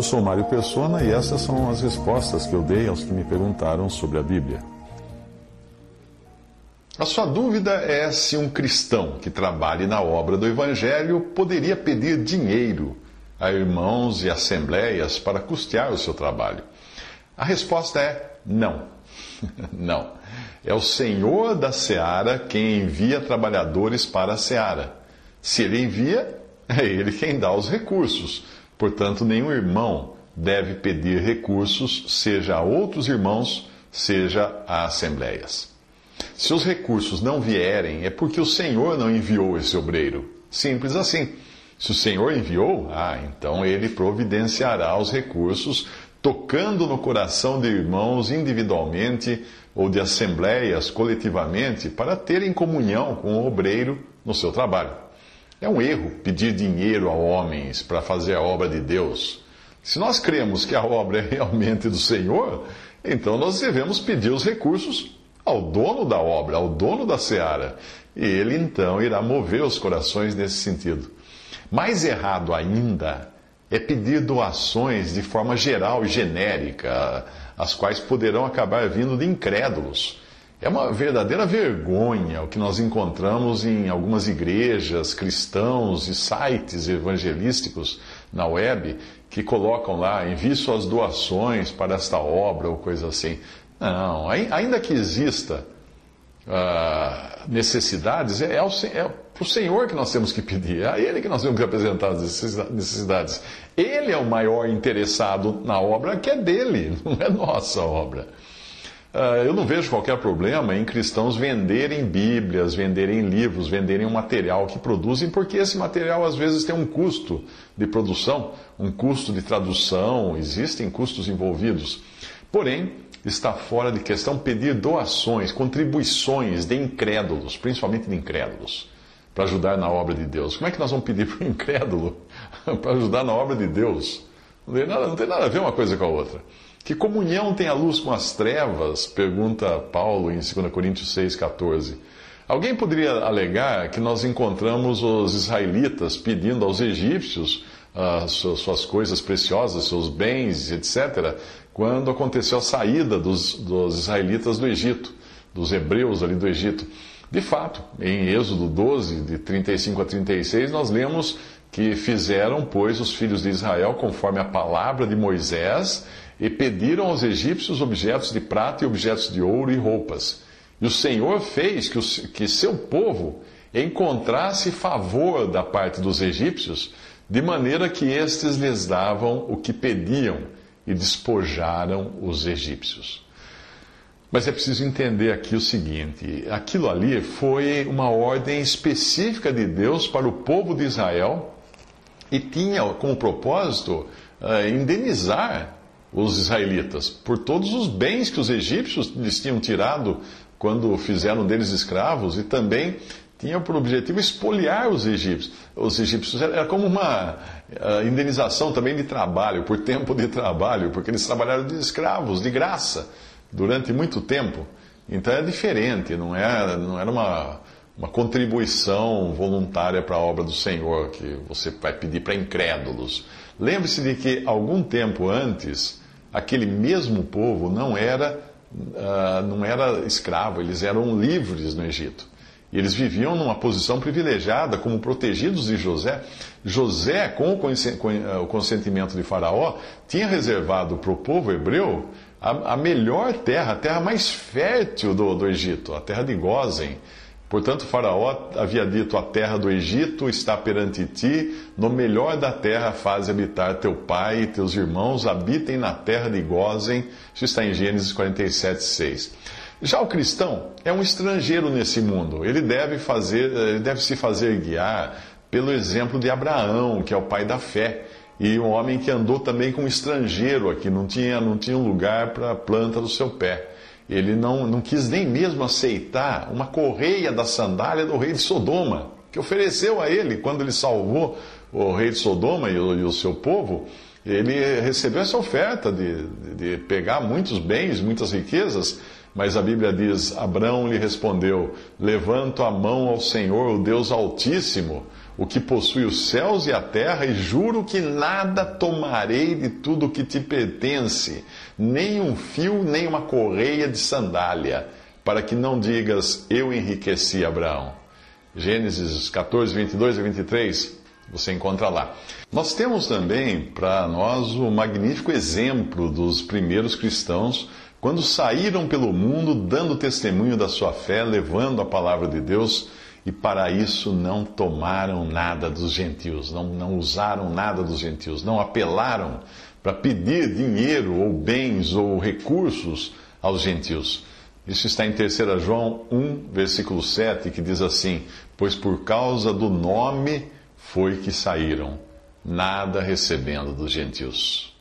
Eu sou Mário Persona e essas são as respostas que eu dei aos que me perguntaram sobre a Bíblia. A sua dúvida é se um cristão que trabalhe na obra do Evangelho poderia pedir dinheiro a irmãos e assembleias para custear o seu trabalho. A resposta é não. não. É o Senhor da seara quem envia trabalhadores para a seara. Se ele envia, é ele quem dá os recursos. Portanto, nenhum irmão deve pedir recursos, seja a outros irmãos, seja a assembleias. Se os recursos não vierem, é porque o Senhor não enviou esse obreiro. Simples assim. Se o Senhor enviou, ah, então ele providenciará os recursos, tocando no coração de irmãos individualmente ou de assembleias coletivamente, para terem comunhão com o obreiro no seu trabalho. É um erro pedir dinheiro a homens para fazer a obra de Deus. Se nós cremos que a obra é realmente do Senhor, então nós devemos pedir os recursos ao dono da obra, ao dono da seara. E ele então irá mover os corações nesse sentido. Mais errado ainda é pedir doações de forma geral e genérica, as quais poderão acabar vindo de incrédulos é uma verdadeira vergonha o que nós encontramos em algumas igrejas, cristãos e sites evangelísticos na web que colocam lá, envie suas doações para esta obra ou coisa assim. Não, ainda que exista uh, necessidades, é, é, o, é para o Senhor que nós temos que pedir, é a Ele que nós temos que apresentar as necessidades. Ele é o maior interessado na obra que é dele, não é nossa obra. Uh, eu não vejo qualquer problema em cristãos venderem Bíblias, venderem livros, venderem um material que produzem, porque esse material às vezes tem um custo de produção, um custo de tradução, existem custos envolvidos. Porém, está fora de questão pedir doações, contribuições de incrédulos, principalmente de incrédulos, para ajudar na obra de Deus. Como é que nós vamos pedir para um incrédulo para ajudar na obra de Deus? Não tem, nada, não tem nada a ver uma coisa com a outra. Que comunhão tem a luz com as trevas? Pergunta Paulo em 2 Coríntios 6,14. Alguém poderia alegar que nós encontramos os israelitas pedindo aos egípcios uh, suas coisas preciosas, seus bens, etc., quando aconteceu a saída dos, dos israelitas do Egito, dos hebreus ali do Egito. De fato, em Êxodo 12, de 35 a 36, nós lemos que fizeram, pois, os filhos de Israel conforme a palavra de Moisés e pediram aos egípcios objetos de prata e objetos de ouro e roupas. E o Senhor fez que, o, que seu povo encontrasse favor da parte dos egípcios, de maneira que estes lhes davam o que pediam e despojaram os egípcios. Mas é preciso entender aqui o seguinte: aquilo ali foi uma ordem específica de Deus para o povo de Israel e tinha como propósito uh, indenizar os israelitas por todos os bens que os egípcios lhes tinham tirado quando fizeram deles escravos e também tinha por objetivo espoliar os egípcios. Os egípcios era como uma uh, indenização também de trabalho, por tempo de trabalho, porque eles trabalharam de escravos, de graça, durante muito tempo. Então é diferente, não era, não era uma, uma contribuição voluntária para a obra do Senhor que você vai pedir para incrédulos. Lembre-se de que algum tempo antes aquele mesmo povo não era, uh, não era escravo, eles eram livres no Egito. E eles viviam numa posição privilegiada, como protegidos de José. José, com o consentimento de Faraó, tinha reservado para o povo hebreu a, a melhor terra, a terra mais fértil do, do Egito, a terra de Gozen Portanto, Faraó havia dito: A terra do Egito está perante ti, no melhor da terra faz habitar teu pai e teus irmãos, habitem na terra de Gozem. Isso está em Gênesis 47, 6. Já o cristão é um estrangeiro nesse mundo. Ele deve fazer, ele deve se fazer guiar pelo exemplo de Abraão, que é o pai da fé, e um homem que andou também com um estrangeiro aqui, não tinha, não tinha lugar para a planta do seu pé. Ele não, não quis nem mesmo aceitar uma correia da sandália do rei de Sodoma, que ofereceu a ele quando ele salvou o rei de Sodoma e o, e o seu povo. Ele recebeu essa oferta de, de, de pegar muitos bens, muitas riquezas, mas a Bíblia diz: Abraão lhe respondeu: Levanto a mão ao Senhor, o Deus Altíssimo o que possui os céus e a terra, e juro que nada tomarei de tudo o que te pertence, nem um fio, nem uma correia de sandália, para que não digas, eu enriqueci Abraão. Gênesis 14, 22 e 23, você encontra lá. Nós temos também para nós o magnífico exemplo dos primeiros cristãos quando saíram pelo mundo dando testemunho da sua fé, levando a palavra de Deus e para isso não tomaram nada dos gentios, não, não usaram nada dos gentios, não apelaram para pedir dinheiro ou bens ou recursos aos gentios. Isso está em 3 João 1, versículo 7, que diz assim: Pois por causa do nome foi que saíram, nada recebendo dos gentios.